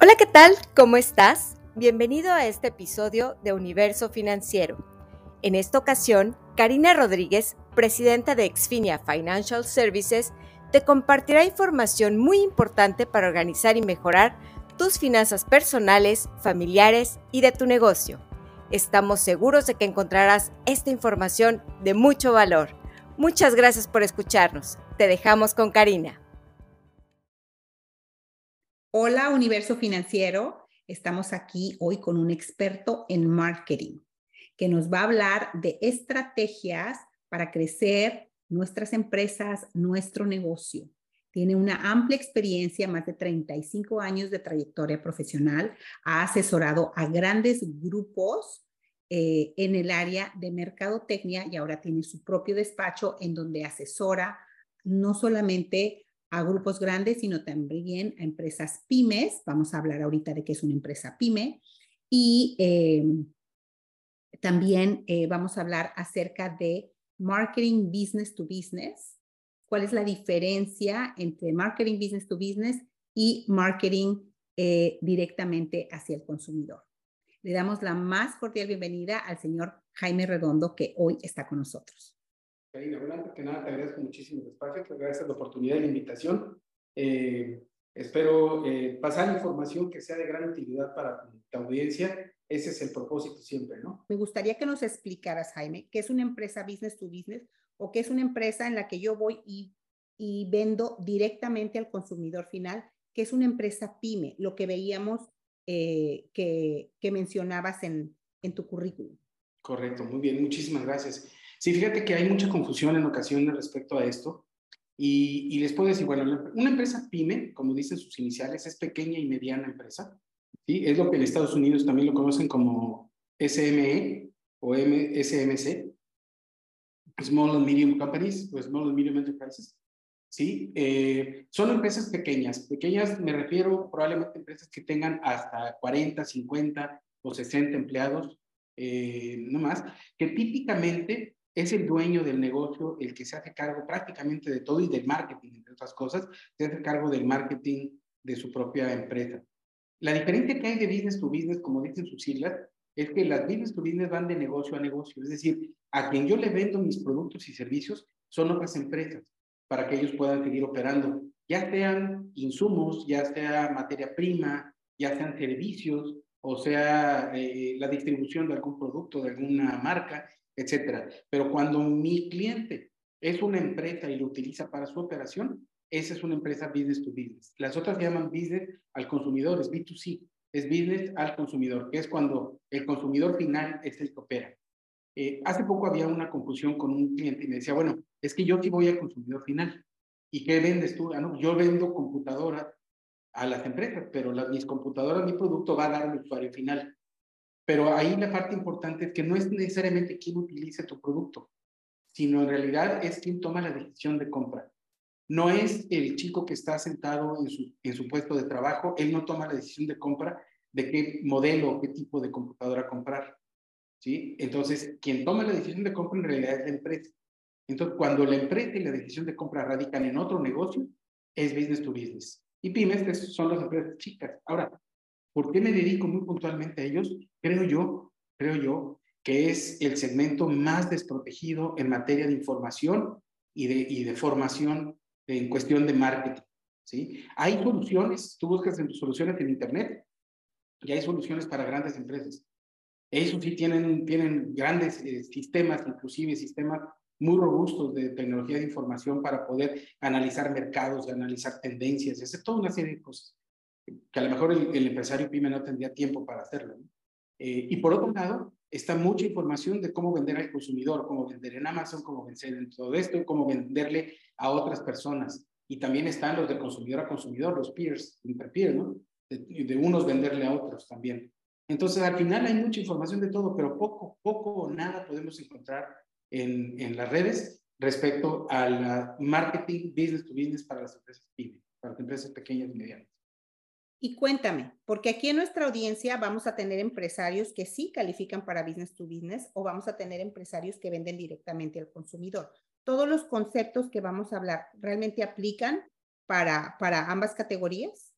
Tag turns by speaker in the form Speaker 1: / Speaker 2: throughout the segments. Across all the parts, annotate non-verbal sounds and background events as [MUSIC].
Speaker 1: Hola, ¿qué tal? ¿Cómo estás? Bienvenido a este episodio de Universo Financiero. En esta ocasión, Karina Rodríguez, presidenta de Exfinia Financial Services, te compartirá información muy importante para organizar y mejorar tus finanzas personales, familiares y de tu negocio. Estamos seguros de que encontrarás esta información de mucho valor. Muchas gracias por escucharnos. Te dejamos con Karina.
Speaker 2: Hola, Universo Financiero. Estamos aquí hoy con un experto en marketing que nos va a hablar de estrategias para crecer nuestras empresas, nuestro negocio. Tiene una amplia experiencia, más de 35 años de trayectoria profesional. Ha asesorado a grandes grupos eh, en el área de mercadotecnia y ahora tiene su propio despacho en donde asesora no solamente a grupos grandes, sino también a empresas pymes. Vamos a hablar ahorita de qué es una empresa pyme. Y eh, también eh, vamos a hablar acerca de marketing business to business. ¿Cuál es la diferencia entre marketing business to business y marketing eh, directamente hacia el consumidor? Le damos la más cordial bienvenida al señor Jaime Redondo, que hoy está con nosotros.
Speaker 3: Karina, bueno, antes que nada te agradezco muchísimo el espacio, te agradezco la oportunidad y la invitación. Eh, espero eh, pasar información que sea de gran utilidad para tu, audiencia. Ese es el propósito siempre, ¿no?
Speaker 2: Me gustaría que nos explicaras, Jaime, qué es una empresa business to business o qué es una empresa en la que yo voy y, y vendo directamente al consumidor final, que es una empresa pyme, lo que veíamos eh, que, que mencionabas en, en tu currículum.
Speaker 3: Correcto, muy bien, muchísimas gracias. Sí, fíjate que hay mucha confusión en ocasiones respecto a esto. Y, les puedo decir, bueno, una empresa pyme, como dicen sus iniciales, es pequeña y mediana empresa. ¿sí? Es lo que en Estados Unidos también lo conocen como SME o SMC, Small and Medium Companies o Small and Medium Enterprises. ¿sí? Eh, son empresas pequeñas. Pequeñas me refiero probablemente a empresas que tengan hasta 40, 50 o 60 empleados, eh, no más, que típicamente es el dueño del negocio el que se hace cargo prácticamente de todo y del marketing, entre otras cosas, se hace cargo del marketing de su propia empresa. La diferencia que hay de business to business, como dicen sus siglas, es que las business to business van de negocio a negocio, es decir, a quien yo le vendo mis productos y servicios son otras empresas para que ellos puedan seguir operando, ya sean insumos, ya sea materia prima, ya sean servicios, o sea eh, la distribución de algún producto, de alguna marca, etcétera. Pero cuando mi cliente es una empresa y lo utiliza para su operación, esa es una empresa business to business. Las otras llaman business al consumidor, es B2C, es business al consumidor, que es cuando el consumidor final es el que opera. Eh, hace poco había una confusión con un cliente y me decía, bueno, es que yo sí voy al consumidor final. ¿Y qué vendes tú? Ah, no, yo vendo computadoras a las empresas, pero las, mis computadoras, mi producto va a dar al usuario final. Pero ahí la parte importante es que no es necesariamente quien utilice tu producto, sino en realidad es quien toma la decisión de compra. No es el chico que está sentado en su, en su puesto de trabajo, él no toma la decisión de compra de qué modelo o qué tipo de computadora comprar. ¿sí? Entonces, quien toma la decisión de compra en realidad es la empresa. Entonces, cuando la empresa y la decisión de compra radican en otro negocio, es business to business. Y pymes son las empresas chicas. Ahora, ¿Por qué me dedico muy puntualmente a ellos? Creo yo, creo yo, que es el segmento más desprotegido en materia de información y de, y de formación en cuestión de marketing. ¿sí? Hay soluciones, tú buscas en soluciones en Internet y hay soluciones para grandes empresas. Ellos sí tienen, tienen grandes eh, sistemas, inclusive sistemas muy robustos de tecnología de información para poder analizar mercados, analizar tendencias, hacer toda una serie de cosas que a lo mejor el, empresario pyme no tendría tiempo para hacerlo. Eh, y por otro lado, está mucha información de cómo vender al consumidor, cómo vender en Amazon, cómo vender en todo esto, cómo venderle a otras personas. Y también están los de consumidor a consumidor, los peers, interpeer, ¿no? De, de, unos venderle a otros también. Entonces, al final hay mucha información de todo, pero poco, poco o nada podemos encontrar en, en las redes respecto al marketing business to business para las empresas pyme, para las empresas pequeñas y medianas.
Speaker 2: Y cuéntame, porque aquí en nuestra audiencia vamos a tener empresarios que sí califican para business to business o vamos a tener empresarios que venden directamente al consumidor. Todos los conceptos que vamos a hablar realmente aplican para, para ambas categorías.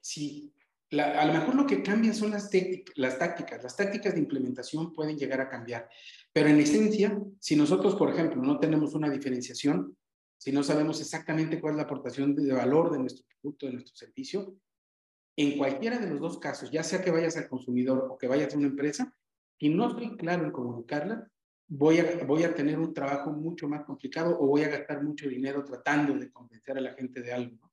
Speaker 3: Sí, a lo mejor lo que cambia son las, las tácticas. Las tácticas de implementación pueden llegar a cambiar. Pero en esencia, si nosotros, por ejemplo, no tenemos una diferenciación, si no sabemos exactamente cuál es la aportación de valor de nuestro producto, de nuestro servicio, en cualquiera de los dos casos, ya sea que vayas al consumidor o que vayas a una empresa, y no estoy claro en comunicarla, voy a, voy a tener un trabajo mucho más complicado o voy a gastar mucho dinero tratando de convencer a la gente de algo.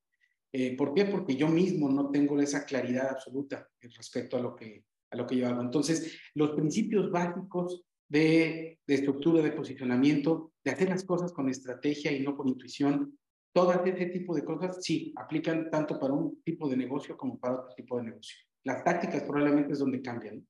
Speaker 3: Eh, ¿Por qué? Porque yo mismo no tengo esa claridad absoluta respecto a lo que, a lo que yo hago. Entonces, los principios básicos de, de estructura, de posicionamiento, de hacer las cosas con estrategia y no por intuición, todo ese tipo de cosas sí aplican tanto para un tipo de negocio como para otro tipo de negocio. Las tácticas probablemente es donde cambian.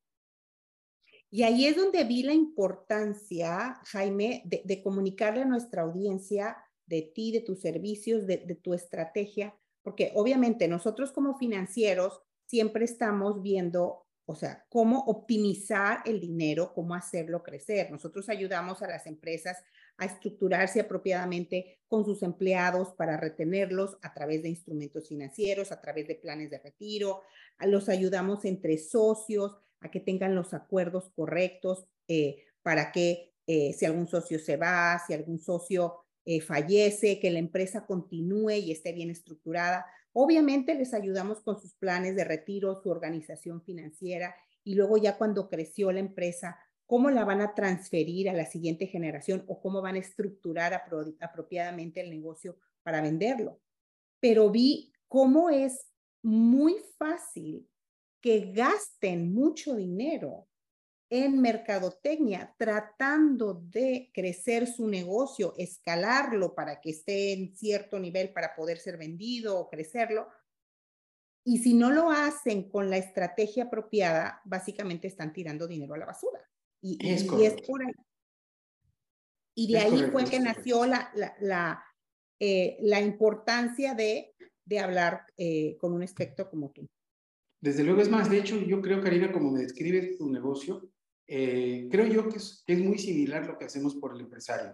Speaker 2: Y ahí es donde vi la importancia, Jaime, de, de comunicarle a nuestra audiencia de ti, de tus servicios, de, de, tu estrategia, porque obviamente nosotros como financieros siempre estamos viendo, o sea, cómo optimizar el dinero, cómo hacerlo crecer. Nosotros ayudamos a las empresas a estructurarse apropiadamente con sus empleados para retenerlos a través de instrumentos financieros, a través de planes de retiro, los ayudamos entre socios a que tengan los acuerdos correctos eh, para que eh, si algún socio se va, si algún socio eh, fallece, que la empresa continúe y esté bien estructurada. Obviamente les ayudamos con sus planes de retiro, su organización financiera y luego ya cuando creció la empresa, cómo la van a transferir a la siguiente generación o cómo van a estructurar apropiadamente el negocio para venderlo. Pero vi cómo es muy fácil que gasten mucho dinero en mercadotecnia tratando de crecer su negocio, escalarlo para que esté en cierto nivel para poder ser vendido o crecerlo. Y si no lo hacen con la estrategia apropiada, básicamente están tirando dinero a la basura. Y es, y, es por ahí. Y de ahí fue que nació la, la, la, eh, la importancia de, de hablar eh, con un experto como tú.
Speaker 3: Desde luego es más, de hecho, yo creo, Karina, como me describes tu negocio, eh, creo yo que es, que es muy similar lo que hacemos por el empresario.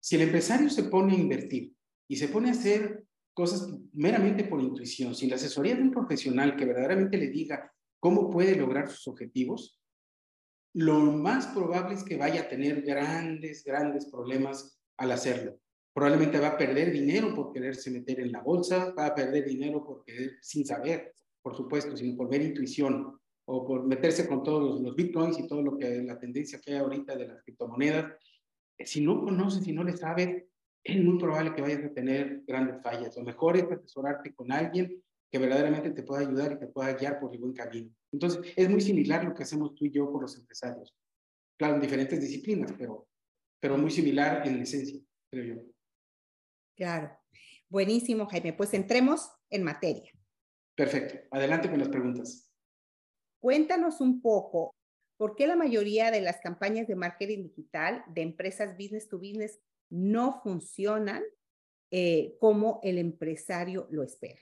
Speaker 3: Si el empresario se pone a invertir y se pone a hacer cosas meramente por intuición, sin la asesoría de un profesional que verdaderamente le diga cómo puede lograr sus objetivos, lo más probable es que vaya a tener grandes, grandes problemas al hacerlo. Probablemente va a perder dinero por quererse meter en la bolsa, va a perder dinero por querer, sin saber, por supuesto, sino por ver intuición o por meterse con todos los, bitcoins y todo lo que la tendencia que hay ahorita de las criptomonedas. Si no conoces, si no le sabes, es muy probable que vayas a tener grandes fallas. Lo mejor es asesorarte con alguien que verdaderamente te pueda ayudar y te pueda guiar por el buen camino. Entonces, es muy similar lo que hacemos tú y yo por los empresarios. Claro, en diferentes disciplinas, pero, pero muy similar en esencia, creo yo.
Speaker 2: Claro. Buenísimo, Jaime. Pues entremos en materia.
Speaker 3: Perfecto. Adelante con las preguntas.
Speaker 2: Cuéntanos un poco por qué la mayoría de las campañas de marketing digital de empresas business to business no funcionan eh, como el empresario lo espera.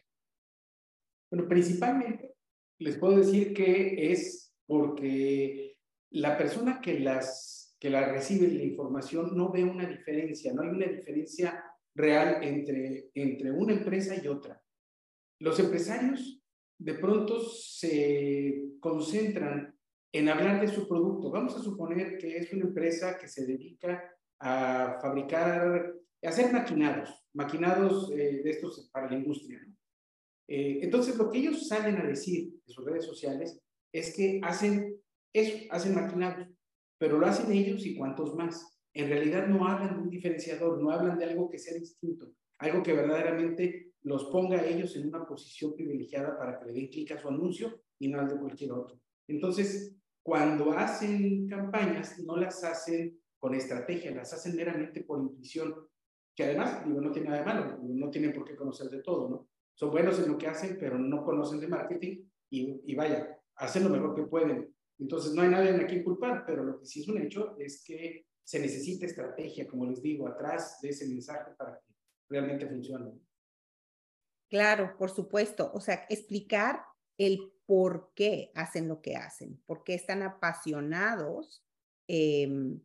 Speaker 3: Bueno, principalmente les puedo decir que es porque la persona que las que la recibe la información no ve una diferencia, no hay una diferencia real entre, entre una empresa y otra. Los empresarios de pronto se concentran en hablar de su producto. Vamos a suponer que es una empresa que se dedica a fabricar, a hacer maquinados, maquinados eh, de estos para la industria. Eh, entonces, lo que ellos salen a decir en sus redes sociales es que hacen eso, hacen maquinados, pero lo hacen ellos y cuantos más. En realidad no hablan de un diferenciador, no hablan de algo que sea distinto, algo que verdaderamente los ponga a ellos en una posición privilegiada para que le den clic a su anuncio y no al de cualquier otro. Entonces, cuando hacen campañas, no las hacen con estrategia, las hacen meramente por intuición, que además, digo, no tiene nada de malo, no tienen por qué conocer de todo, ¿no? Son buenos en lo que hacen, pero no conocen de marketing y, y vaya, hacen lo mejor que pueden. Entonces, no hay nadie a quien culpar, pero lo que sí es un hecho es que se necesita estrategia, como les digo, atrás de ese mensaje para que realmente funcione.
Speaker 2: Claro, por supuesto. O sea, explicar el por qué hacen lo que hacen, por qué están apasionados em,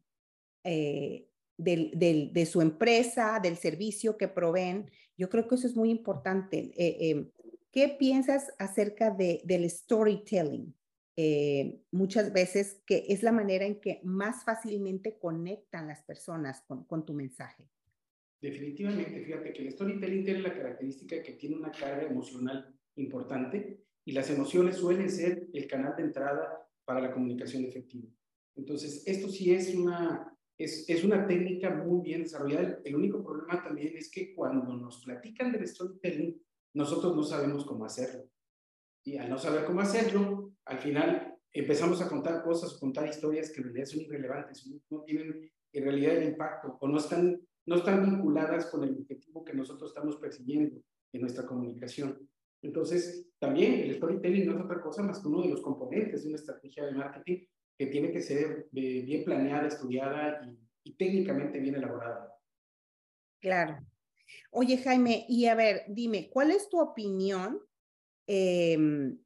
Speaker 2: eh, de su empresa, del servicio que proveen. Yo creo que eso es muy importante, eh, em, ¿qué piensas acerca de, del storytelling? Eh, muchas veces que es la manera en que más fácilmente conectan las personas con, con tu mensaje.
Speaker 3: Definitivamente, fíjate que el storytelling tiene la característica que tiene una carga emocional importante y las emociones suelen ser el canal de entrada para la comunicación efectiva. Entonces, esto sí es una, es, es una técnica muy bien desarrollada. El único problema también es que cuando nos platican del storytelling, nosotros no sabemos cómo hacerlo. Y al no saber cómo hacerlo, al final empezamos a contar cosas contar historias que en realidad son irrelevantes, no tienen en realidad el impacto o no están, no están vinculadas con el objetivo que nosotros estamos persiguiendo en nuestra comunicación. Entonces, también el storytelling no es otra cosa más que uno de los componentes de una estrategia de marketing que tiene que ser eh, bien planeada, estudiada y, técnicamente bien elaborada.
Speaker 2: Claro. Oye, Jaime, y a ver, dime, ¿cuál es tu opinión em,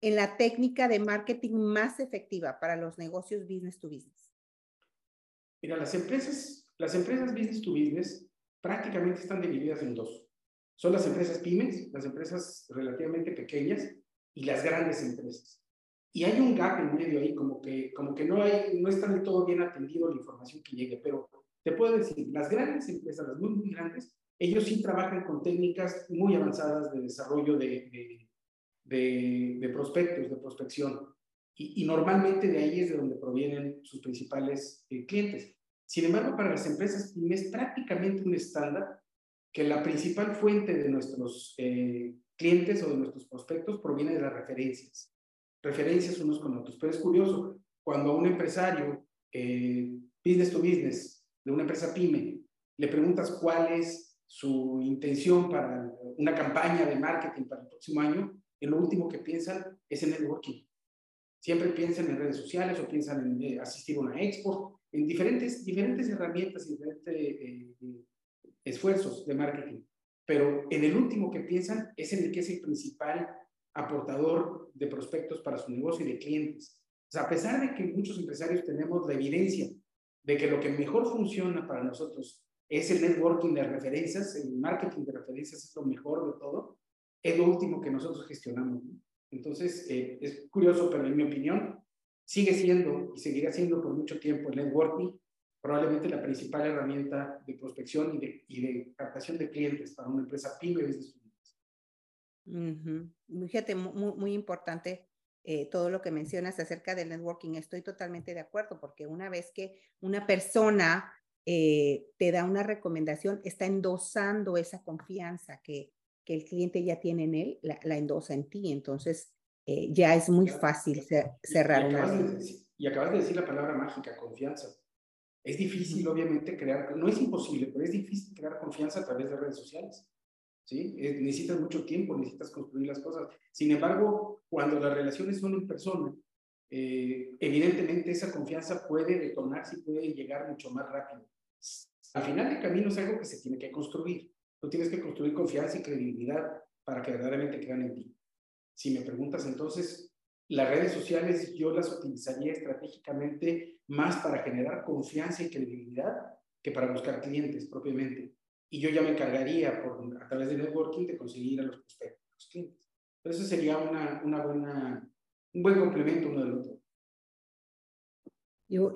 Speaker 2: en la técnica de marketing más efectiva para los negocios business to business?
Speaker 3: Mira, las empresas, las empresas business to business prácticamente están divididas en dos. Son las empresas pymes, las empresas relativamente pequeñas y las grandes empresas. Y hay un gap en medio ahí, como que, como que no, hay, no está del todo bien atendido la información que llegue, pero te puedo decir, las grandes empresas, las muy, muy grandes, ellos sí trabajan con técnicas muy avanzadas de desarrollo de, de, de, prospectos, de prospección. Y, y, normalmente de ahí es de donde provienen sus principales eh, clientes. Sin embargo, para las empresas es prácticamente un estándar que la principal fuente de nuestros eh, clientes o de nuestros prospectos proviene de las referencias referencias unos con otros. Pero es curioso, cuando a un empresario, eh, business to business, de una empresa pyme, le preguntas cuál es su intención para una campaña de marketing para el próximo año, en lo último que piensan es en networking. Siempre piensan en redes sociales o piensan en eh, asistir a una expo, en diferentes, diferentes herramientas, diferentes eh, esfuerzos de marketing. Pero en el último que piensan es en el que es el principal aportador de prospectos para su negocio y de clientes. O sea, a pesar de que muchos empresarios tenemos la evidencia de que lo que mejor funciona para nosotros es el networking de referencias, el marketing de referencias es lo mejor de todo, es lo último que nosotros gestionamos. Entonces, eh, es curioso, pero en mi opinión, sigue siendo y seguirá siendo por mucho tiempo el networking probablemente la principal herramienta de prospección y de, y de captación de clientes para una empresa pyme
Speaker 2: Fíjate, muy, muy importante eh, todo lo que mencionas acerca del networking. Estoy totalmente de acuerdo, porque una vez que una persona eh, te da una recomendación, está endosando esa confianza que, que el cliente ya tiene en él, la, endosa en ti. Entonces, eh, ya es muy fácil cerrar
Speaker 3: y, una. y acabas de decir la palabra mágica, confianza. Es difícil, obviamente, crear, no es imposible, pero es difícil crear confianza a través de redes sociales. ¿Sí? Eh, necesitas mucho tiempo, necesitas construir las cosas. Sin embargo, cuando las relaciones son en persona, eh, evidentemente esa confianza puede detonarse y puede llegar mucho más rápido. Al final del camino es algo que se tiene que construir. Tú tienes que construir confianza y credibilidad para que verdaderamente crean en ti. Si me preguntas entonces, las redes sociales yo las utilizaría estratégicamente más para generar confianza y credibilidad que para buscar clientes propiamente y yo ya me encargaría por, a través de networking de conseguir a los prospectos, los clientes. Entonces sería una, una buena, un buen complemento uno del otro.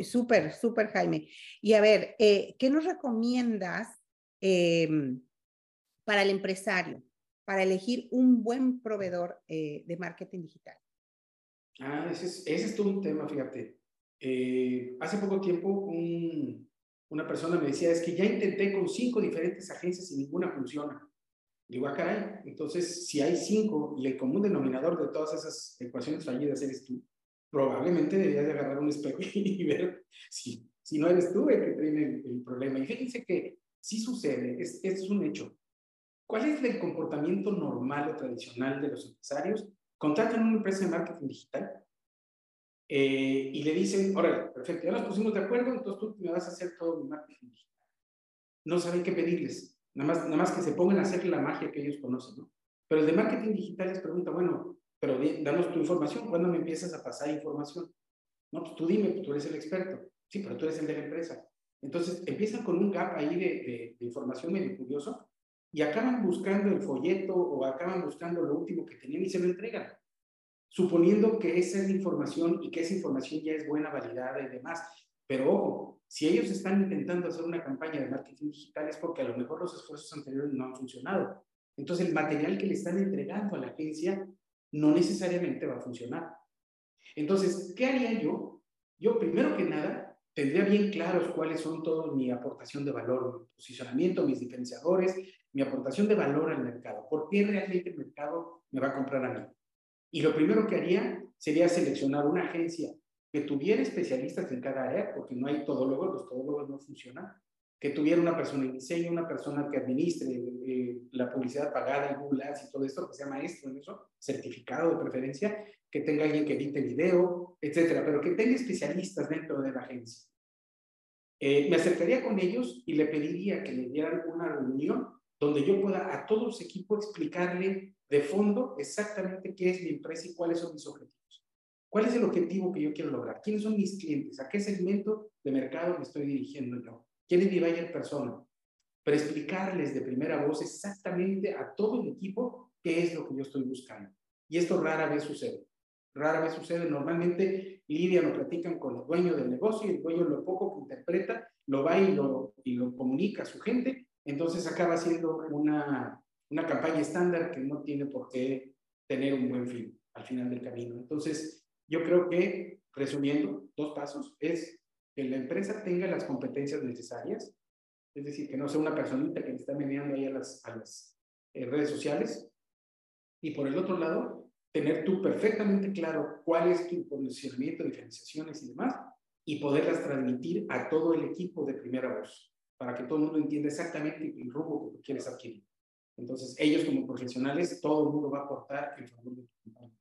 Speaker 2: Súper, súper, Jaime. Y a ver, eh, ¿qué nos recomiendas em, para el empresario, para elegir un buen proveedor eh, de marketing digital?
Speaker 3: Ah, ese es, ese es todo un tema, fíjate. Eh, hace poco tiempo un, una persona me decía, es que ya intenté con cinco diferentes agencias y ninguna funciona. Digo, ah, caray, entonces si hay cinco y el común denominador de todas esas ecuaciones fallidas eres tú, probablemente deberías de agarrar un espejo [LAUGHS] y ver si, si no eres tú el que tiene el, problema. Y fíjense que sí sucede, es, es un hecho. ¿Cuál es el comportamiento normal o tradicional de los empresarios? Contratan una empresa de marketing digital eh, y le dicen, órale, perfecto, ya nos pusimos de acuerdo, entonces tú me vas a hacer todo mi marketing. No saben qué pedirles, nada más, nada más que se pongan a hacer la magia que ellos conocen, ¿no? Pero el de marketing digital les pregunta, bueno, pero danos tu información, ¿cuándo me empiezas a pasar información? No, pues tú dime, tú eres el experto. Sí, pero tú eres el de la empresa. Entonces empiezan con un gap ahí de, de, de información medio curioso y acaban buscando el folleto o acaban buscando lo último que tenían y se lo entregan, suponiendo que esa es la información y que esa información ya es buena, validada y demás. Pero ojo, si ellos están intentando hacer una campaña de marketing digital es porque a lo mejor los esfuerzos anteriores no han funcionado. Entonces el material que le están entregando a la agencia no necesariamente va a funcionar. Entonces, ¿qué haría yo? Yo primero que nada tendría bien claros cuáles son todos mi aportación de valor, mi posicionamiento, mis diferenciadores, mi aportación de valor al mercado. ¿Por qué realmente el mercado me va a comprar a mí? Y lo primero que haría sería seleccionar una agencia que tuviera especialistas en cada área, porque no hay todólogos, los todólogos no funcionan, que tuviera una persona en diseño, una persona que administre eh, la publicidad pagada en Google Ads y todo esto, que sea maestro en eso, certificado de preferencia, que tenga alguien que edite video, etcétera, pero que tenga especialistas dentro de la agencia. Eh, me acercaría con ellos y le pediría que me dieran una reunión donde yo pueda a todo su equipo explicarle de fondo exactamente qué es mi empresa y cuáles son mis objetivos. ¿Cuál es el objetivo que yo quiero lograr? ¿Quiénes son mis clientes? ¿A qué segmento de mercado me estoy dirigiendo yo? ¿Quién es mi buyer persona? Pero explicarles de primera voz exactamente a todo el equipo qué es lo que yo estoy buscando. Y esto rara vez sucede. Rara vez sucede. Normalmente Lidia lo platican con el dueño del negocio y el dueño lo poco que interpreta lo va y lo, y lo comunica a su gente. Entonces acaba siendo una, una campaña estándar que no tiene por qué tener un buen fin al final del camino. Entonces, yo creo que, resumiendo, dos pasos, es que la empresa tenga las competencias necesarias, es decir, que no sea una personita que le está mediando ahí a las, a las eh, redes sociales. Y por el otro lado, tener tú perfectamente claro cuál es tu posicionamiento, diferenciaciones y demás, y poderlas transmitir a todo el equipo de primera voz, para que todo el mundo entienda exactamente el rumbo que quieres adquirir. Entonces, ellos como profesionales, todo el mundo va a aportar en favor de tu compañía.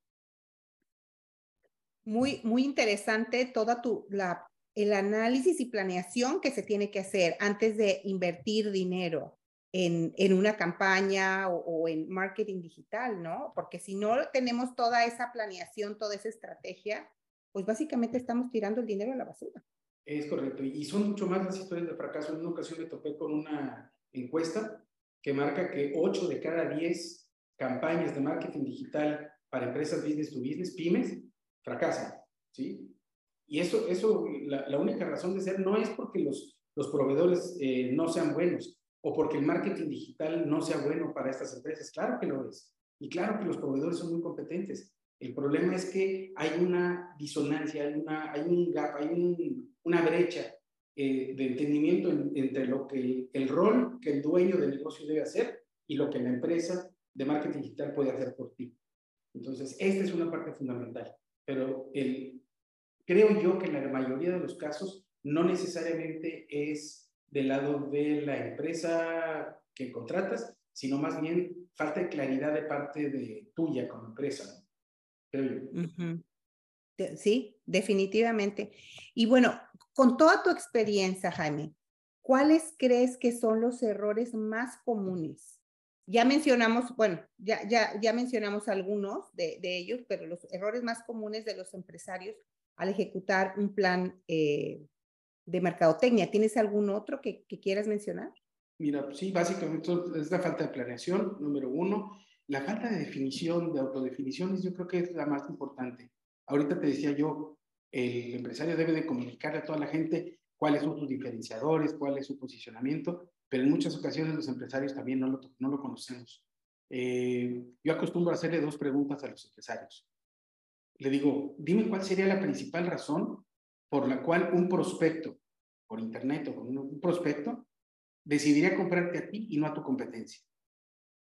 Speaker 2: Muy, muy interesante toda tu, la el análisis y planeación que se tiene que hacer antes de invertir dinero en, en una campaña o, en marketing digital, ¿no? Porque si no tenemos toda esa planeación, toda esa estrategia, pues básicamente estamos tirando el dinero a la basura.
Speaker 3: Es correcto. Y son mucho más las historias de fracaso. En una ocasión me topé con una encuesta que marca que 8 de cada 10 campañas de marketing digital para empresas business to business, pymes, fracasan. ¿sí? Y eso, eso la, única razón de ser no es porque los, los proveedores eh, no sean buenos o porque el marketing digital no sea bueno para estas empresas. Claro que lo es. Y claro que los proveedores son muy competentes. El problema es que hay una disonancia, hay, una, hay un gap, hay una brecha eh, de entendimiento entre lo que el rol que el dueño del negocio debe hacer y lo que la empresa de marketing digital puede hacer por ti. Entonces, esta es una parte fundamental. Pero el, creo yo que en la mayoría de los casos no necesariamente es del lado de la empresa que contratas, sino más bien falta claridad de parte de tuya como empresa.
Speaker 2: Sí, definitivamente. Y bueno, con toda tu experiencia, Jaime, ¿cuáles crees que son los errores más comunes? Ya mencionamos, bueno, ya, ya, ya mencionamos algunos de, de ellos, pero los errores más comunes de los empresarios al ejecutar un plan eh, de mercadotecnia. ¿Tienes algún otro que, quieras mencionar?
Speaker 3: Mira, sí, básicamente es la falta de planeación, número uno. La falta de definición, de autodefiniciones, yo creo que es la más importante. Ahorita te decía yo, el empresario debe de comunicarle a toda la gente cuáles son sus diferenciadores, cuál es su posicionamiento, pero en muchas ocasiones los empresarios también no lo, no lo conocemos. Eh, yo acostumbro a hacerle dos preguntas a los empresarios le digo, dime cuál sería la principal razón por la cual un prospecto, por internet o un, un prospecto, decidiría comprarte a ti y no a tu competencia.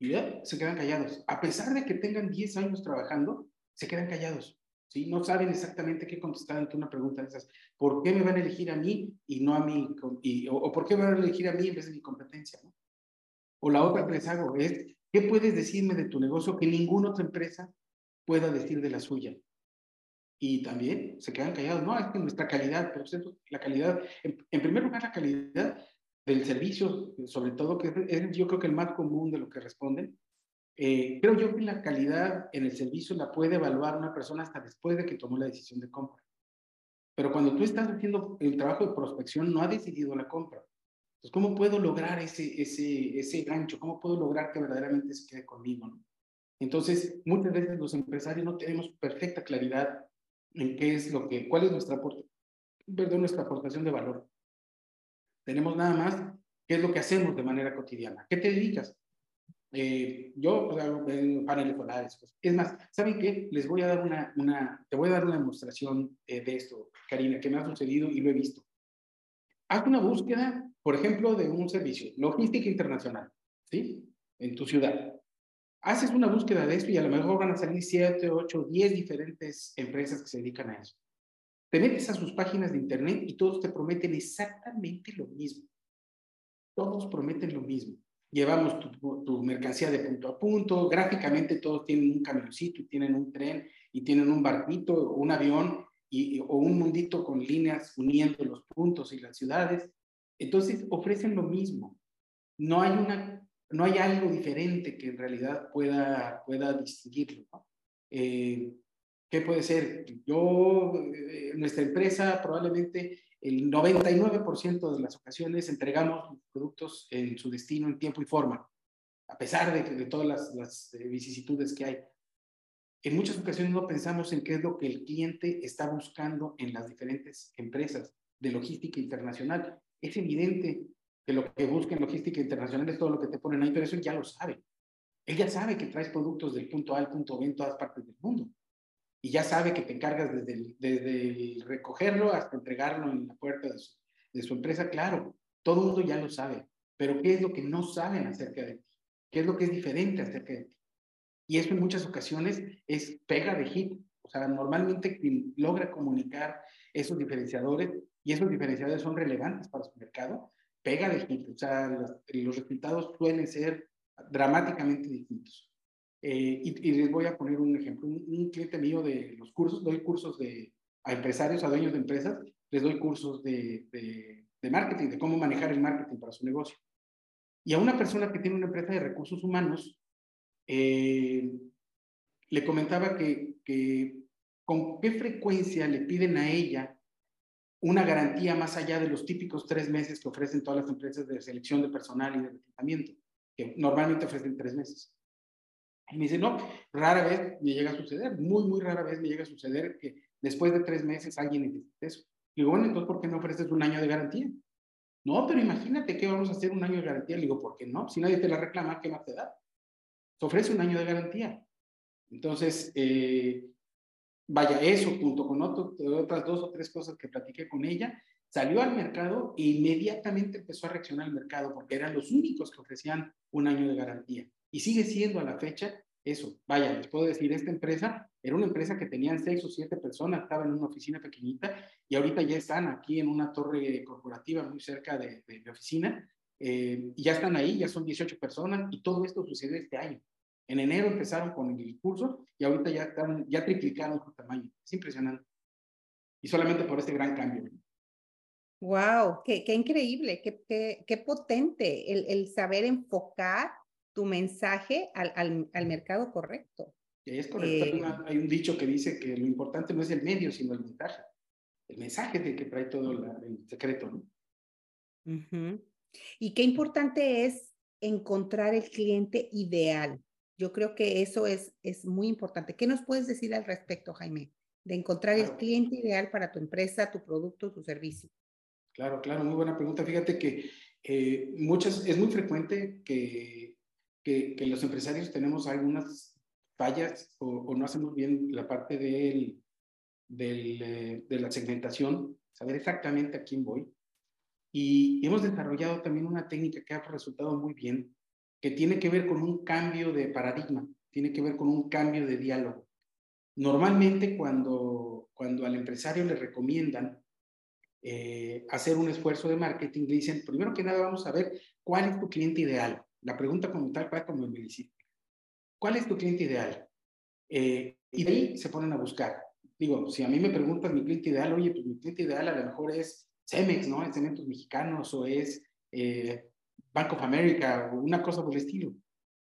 Speaker 3: Y ya se quedan callados. A pesar de que tengan 10 años trabajando, se quedan callados. ¿Sí? No saben exactamente qué contestar ante una pregunta de esas. ¿Por qué me van a elegir a mí y no a mí? Y, o, por qué van a elegir a mí en vez de mi competencia? ¿no? O la otra que les hago es, ¿qué puedes decirme de tu negocio que ninguna otra empresa pueda decir de la suya? y también se quedan callados. No, es que nuestra calidad, por ejemplo, la calidad, en, primer lugar, la calidad del servicio, sobre todo, que es, yo creo que el más común de lo que responden. Eh, creo yo que la calidad en el servicio la puede evaluar una persona hasta después de que tomó la decisión de compra. Pero cuando tú estás haciendo el trabajo de prospección, no ha decidido la compra. Entonces, ¿cómo puedo lograr ese, ese, ese gancho? ¿Cómo puedo lograr que verdaderamente se quede conmigo? Entonces, muchas veces los empresarios no tenemos perfecta claridad en qué es lo que, cuál es nuestra, perdón, nuestra aportación de valor. Tenemos nada más qué es lo que hacemos de manera cotidiana. ¿Qué te dedicas? Eh, yo pues, hago paneles solares. Pues. Es más, ¿saben qué? Les voy a dar una, una te voy a dar una demostración eh, de esto, Karina, que me ha sucedido y lo he visto. Haz una búsqueda, por ejemplo, de un servicio, logística internacional, ¿sí? En tu ciudad. Haces una búsqueda de esto y a lo mejor van a salir 7, 8, 10 diferentes empresas que se dedican a eso. Te metes a sus páginas de internet y todos te prometen exactamente lo mismo. Todos prometen lo mismo llevamos tu, mercancía de punto a punto, gráficamente todos tienen un camioncito y tienen un tren y tienen un barquito o un avión y, o un mundito con líneas uniendo los puntos y las ciudades. Entonces ofrecen lo mismo. No hay, una, no hay algo diferente que en realidad pueda, pueda distinguirlo. Eh, ¿Qué puede ser? Yo, eh, nuestra empresa probablemente el 99% de las ocasiones entregamos productos en su destino en tiempo y forma, a pesar de, de todas las, las, eh, vicisitudes que hay. En muchas ocasiones no pensamos en qué es lo que el cliente está buscando en las diferentes empresas de logística internacional. Es evidente que lo que busca en logística internacional es todo lo que te ponen ahí, pero eso ya lo sabe. Él ya sabe que traes productos del punto A al punto B en todas partes del mundo y ya sabe que te encargas desde el, desde recogerlo hasta entregarlo en la puerta de su, empresa, claro, todo mundo ya lo sabe, pero ¿qué es lo que no saben acerca de ti? ¿Qué es lo que es diferente acerca de ti? Y eso en muchas ocasiones es pega de hit, o sea, normalmente quien logra comunicar esos diferenciadores y esos diferenciadores son relevantes para su mercado, pega de hit, o sea, los, los resultados suelen ser dramáticamente distintos. Eh, y, les voy a poner un ejemplo. Un, cliente mío de los cursos, doy cursos de, a empresarios, a dueños de empresas, les doy cursos de, de, marketing, de cómo manejar el marketing para su negocio. Y a una persona que tiene una empresa de recursos humanos, eh, le comentaba que, que con qué frecuencia le piden a ella una garantía más allá de los típicos tres meses que ofrecen todas las empresas de selección de personal y de reclutamiento, que normalmente ofrecen tres meses. Y me dice, no, rara vez me llega a suceder, muy, muy rara vez me llega a suceder que después de tres meses alguien necesite eso. Y digo, bueno, entonces, ¿por qué no ofreces un año de garantía? No, pero imagínate que vamos a hacer un año de garantía. Le digo, ¿por qué no? Si nadie te la reclama, ¿qué más te da? Se ofrece un año de garantía. Entonces, eh, vaya, eso junto con otras dos o tres cosas que platiqué con ella, salió al mercado e inmediatamente empezó a reaccionar al mercado porque eran los únicos que ofrecían un año de garantía. Y sigue siendo a la fecha eso. Vaya, les puedo decir, esta empresa era una empresa que tenían seis o siete personas, estaba en una oficina pequeñita y ahorita ya están aquí en una torre corporativa muy cerca de, mi oficina. Eh, y ya están ahí, ya son 18 personas y todo esto sucedió este año. En enero empezaron con el curso y ahorita ya, están, ya triplicaron su tamaño. Es impresionante. Y solamente por este gran cambio.
Speaker 2: ¡Wow! ¡Qué, qué increíble! Qué, qué, qué potente el, el saber enfocar tu mensaje al, al, al mercado correcto.
Speaker 3: Es correcto. Eh, hay un dicho que dice que lo importante no es el medio, sino el mensaje. El mensaje es el que trae todo el secreto, ¿no?
Speaker 2: Y qué importante es encontrar el cliente ideal. Yo creo que eso es, es muy importante. ¿Qué nos puedes decir al respecto, Jaime? De encontrar el cliente ideal para tu empresa, tu producto, tu servicio.
Speaker 3: Claro, claro, muy buena pregunta. Fíjate que eh, muchas, es muy frecuente que que, los empresarios tenemos algunas fallas o, no hacemos bien la parte del, eh, de la segmentación, saber exactamente a quién voy. Y hemos desarrollado también una técnica que ha resultado muy bien, que tiene que ver con un cambio de paradigma, tiene que ver con un cambio de diálogo. Normalmente cuando, cuando al empresario le recomiendan eh, hacer un esfuerzo de marketing, le dicen, primero que nada vamos a ver cuál es tu cliente ideal. La pregunta como tal como me ¿Cuál es tu cliente ideal? Eh, y de ahí se ponen a buscar. Digo, si a mí me preguntan mi cliente ideal, oye, pues mi cliente ideal a lo mejor es Cemex, ¿no? Es Cementos Mexicanos o es eh, Bank of America o una cosa por el estilo.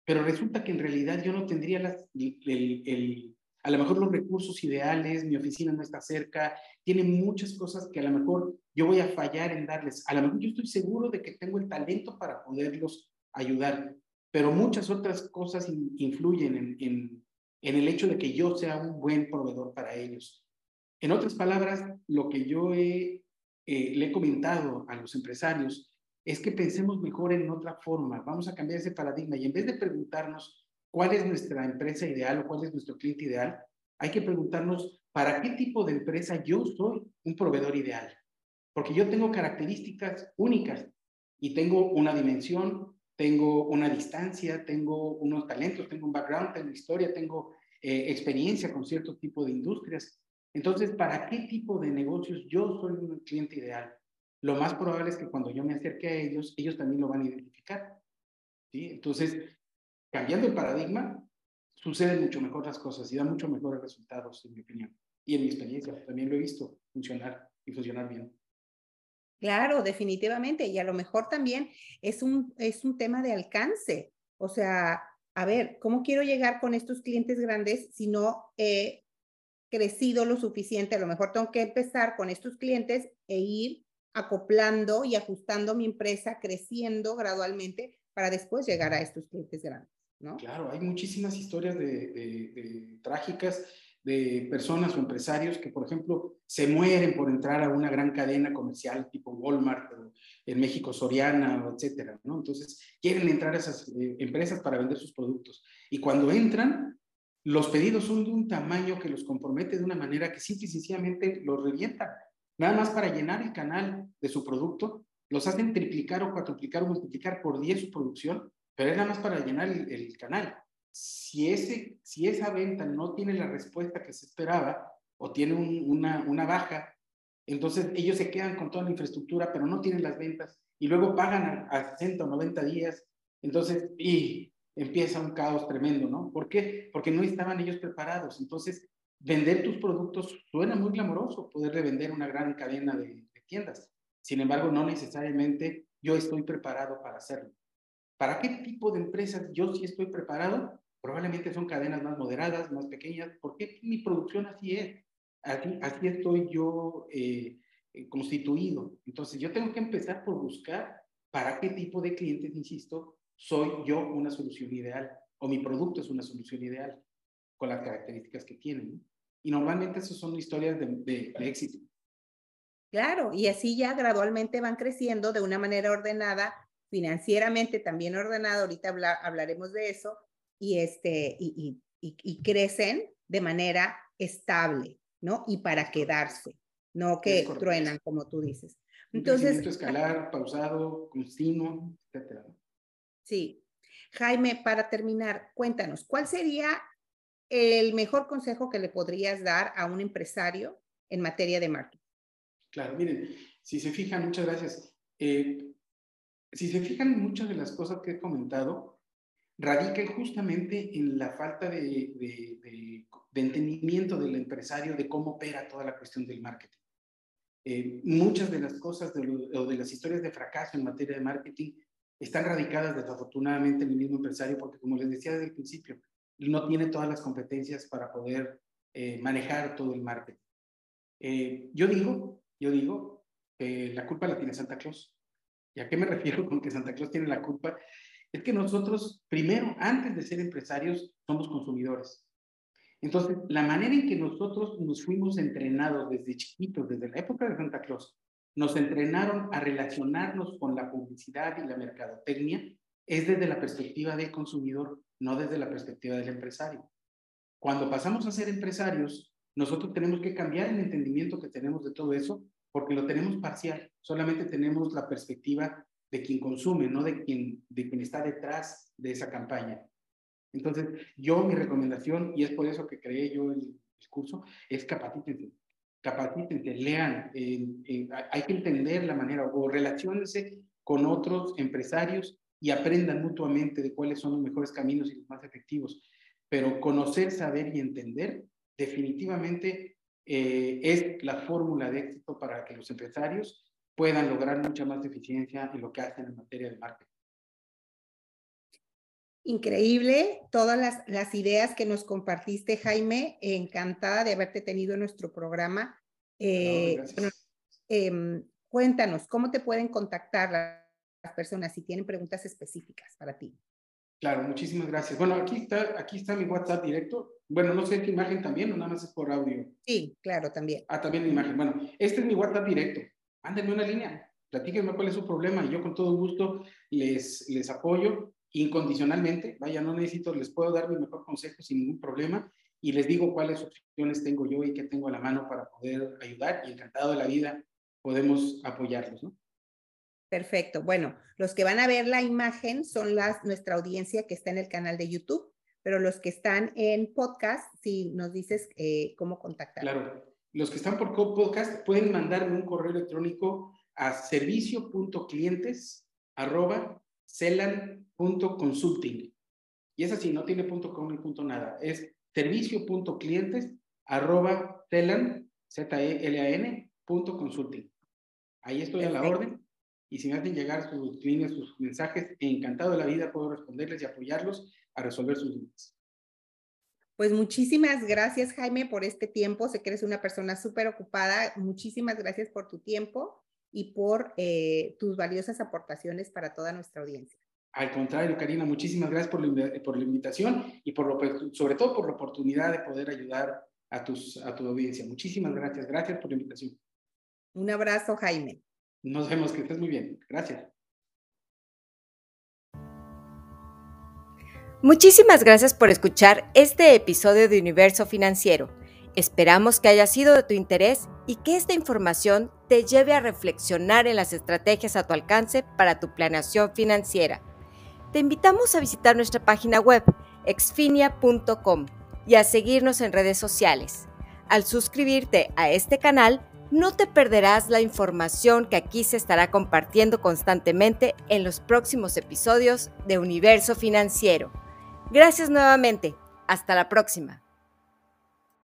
Speaker 3: Pero resulta que en realidad yo no tendría las, el, el, a lo mejor los recursos ideales, mi oficina no está cerca, tiene muchas cosas que a lo mejor yo voy a fallar en darles. A lo mejor yo estoy seguro de que tengo el talento para poderlos ayudar, pero muchas otras cosas influyen en, en, en el hecho de que yo sea un buen proveedor para ellos. En otras palabras, lo que yo he, eh, le he comentado a los empresarios es que pensemos mejor en otra forma, vamos a cambiar ese paradigma y en vez de preguntarnos cuál es nuestra empresa ideal o cuál es nuestro cliente ideal, hay que preguntarnos para qué tipo de empresa yo soy un proveedor ideal. Porque yo tengo características únicas y tengo una dimensión, tengo una distancia, tengo unos talentos, tengo un background, tengo historia, tengo eh, experiencia con cierto tipo de industrias. Entonces, ¿para qué tipo de negocios yo soy un cliente ideal? Lo más probable es que cuando yo me acerque a ellos, ellos también lo van a identificar. ¿sí? Entonces, cambiando el paradigma, suceden mucho mejor las cosas y dan mucho mejores resultados, en mi opinión. Y en mi experiencia, también lo he visto funcionar y funcionar bien.
Speaker 2: Claro, definitivamente. Y a lo mejor también es un, es un tema de alcance. O sea, a ver, ¿cómo quiero llegar con estos clientes grandes si no he crecido lo suficiente? A lo mejor tengo que empezar con estos clientes e ir acoplando y ajustando mi empresa, creciendo gradualmente para después llegar a estos clientes grandes.
Speaker 3: Claro, hay muchísimas historias de, trágicas de personas o empresarios que, por ejemplo, se mueren por entrar a una gran cadena comercial tipo Walmart o en México Soriana, etcétera, ¿no? Entonces, quieren entrar a esas eh, empresas para vender sus productos. Y cuando entran, los pedidos son de un tamaño que los compromete de una manera que simple y sencillamente los revienta. Nada más para llenar el canal de su producto, los hacen triplicar o cuatriplicar o multiplicar por 10 su producción pero es nada más para llenar el, canal. Si, ese, si esa venta no tiene la respuesta que se esperaba o tiene una, una baja, entonces ellos se quedan con toda la infraestructura, pero no tienen las ventas y luego pagan a, a 60 o 90 días. Entonces, y empieza un caos tremendo, ¿no? ¿Por qué? Porque no estaban ellos preparados. Entonces, vender tus productos suena muy glamoroso, poder revender una gran cadena de, de, tiendas. Sin embargo, no necesariamente yo estoy preparado para hacerlo. ¿Para qué tipo de empresas yo sí estoy preparado? Probablemente son cadenas más moderadas, más pequeñas, porque mi producción así es. Así, estoy yo eh, eh, constituido. Entonces, yo tengo que empezar por buscar para qué tipo de clientes, insisto, soy yo una solución ideal o mi producto es una solución ideal con las características que tienen. Y normalmente esas son historias de, éxito.
Speaker 2: Claro, y así ya gradualmente van creciendo de una manera ordenada financieramente también ordenado, ahorita hablaremos de eso, y, este, y, y, y, crecen de manera estable, ¿no? Y para quedarse, no que truenan, como tú dices.
Speaker 3: Entonces, escalar, pausado, continuo, etcétera.
Speaker 2: Sí. Jaime, para terminar, cuéntanos, ¿cuál sería el mejor consejo que le podrías dar a un empresario en materia de marketing?
Speaker 3: Claro, miren, si se fijan, muchas gracias. Eh, si se fijan, muchas de las cosas que he comentado radican justamente en la falta de, entendimiento del empresario de cómo opera toda la cuestión del marketing. Eh, muchas de las cosas o de las historias de fracaso en materia de marketing están radicadas desafortunadamente en el mismo empresario porque, como les decía desde el principio, no tiene todas las competencias para poder eh, manejar todo el marketing. Eh, yo digo, yo digo que la culpa la tiene Santa Claus. ¿Y a qué me [LAUGHS] refiero con que Santa Claus tiene la culpa? Es que nosotros, primero, antes de ser empresarios, somos consumidores. Entonces, la manera en que nosotros nos fuimos entrenados desde chiquitos, desde la época de Santa Claus, nos entrenaron a relacionarnos con la publicidad y la mercadotecnia, es desde la perspectiva del consumidor, no desde la perspectiva del empresario. Cuando pasamos a ser empresarios, nosotros tenemos que cambiar el entendimiento que tenemos de todo eso porque lo tenemos parcial, solamente tenemos la perspectiva de quien consume, no de quien, de quien está detrás de esa campaña. Entonces, yo mi recomendación, y es por eso que creé yo el, curso, es capacítense, capacítense, lean, hay que entender la manera, o relacionense con otros empresarios y aprendan mutuamente de cuáles son los mejores caminos y los más efectivos. Pero conocer, saber y entender definitivamente eh, es la fórmula de éxito para que los empresarios puedan lograr mucha más eficiencia en lo que hacen en materia de marketing.
Speaker 2: Increíble todas las, las, ideas que nos compartiste, Jaime. Encantada de haberte tenido en nuestro programa. Eh, em, cuéntanos, ¿cómo te pueden contactar las personas si tienen preguntas específicas para ti?
Speaker 3: Claro, muchísimas gracias. Bueno, aquí está, aquí está mi WhatsApp directo. Bueno, no sé qué imagen también o nada más es por audio.
Speaker 2: Sí, claro, también.
Speaker 3: Ah, también mi imagen. Bueno, este es mi WhatsApp directo. Mándenme una línea. Platíquenme cuál es su problema y yo con todo gusto les, les apoyo incondicionalmente. Vaya, no necesito, les puedo dar mi mejor consejo sin ningún problema y les digo cuáles opciones tengo yo y qué tengo a la mano para poder ayudar y encantado de la vida podemos apoyarlos, ¿no?
Speaker 2: Perfecto. Bueno, los que van a ver la imagen son las, nuestra audiencia que está en el canal de YouTube, pero los que están en podcast, si nos dices eh, cómo contactar.
Speaker 3: Claro, los que están por podcast pueden mandarme un correo electrónico a servicio.clientes celan.consulting. Y es así, no tiene punto .com ni punto nada. Es servicio.clientes arroba celan, z e l a n punto consulting. Ahí estoy a la orden. Y si me hacen llegar sus líneas, sus mensajes, encantado de la vida puedo responderles y apoyarlos a resolver sus dudas.
Speaker 2: Pues muchísimas gracias, Jaime, por este tiempo. Sé que eres una persona súper ocupada. Muchísimas gracias por tu tiempo y por eh, tus valiosas aportaciones para toda nuestra audiencia.
Speaker 3: Al contrario, Karina, muchísimas gracias por la, por la invitación y por lo, sobre todo por la oportunidad de poder ayudar a, tus, a tu audiencia. Muchísimas gracias. Gracias por la invitación.
Speaker 2: Un abrazo, Jaime.
Speaker 3: Nos vemos, que estés muy bien. Gracias.
Speaker 1: Muchísimas gracias por escuchar este episodio de Universo Financiero. Esperamos que haya sido de tu interés y que esta información te lleve a reflexionar en las estrategias a tu alcance para tu planeación financiera. Te invitamos a visitar nuestra página web exfinia.com y a seguirnos en redes sociales. Al suscribirte a este canal, no te perderás la información que aquí se estará compartiendo constantemente en los próximos episodios de Universo Financiero. Gracias nuevamente. Hasta la próxima.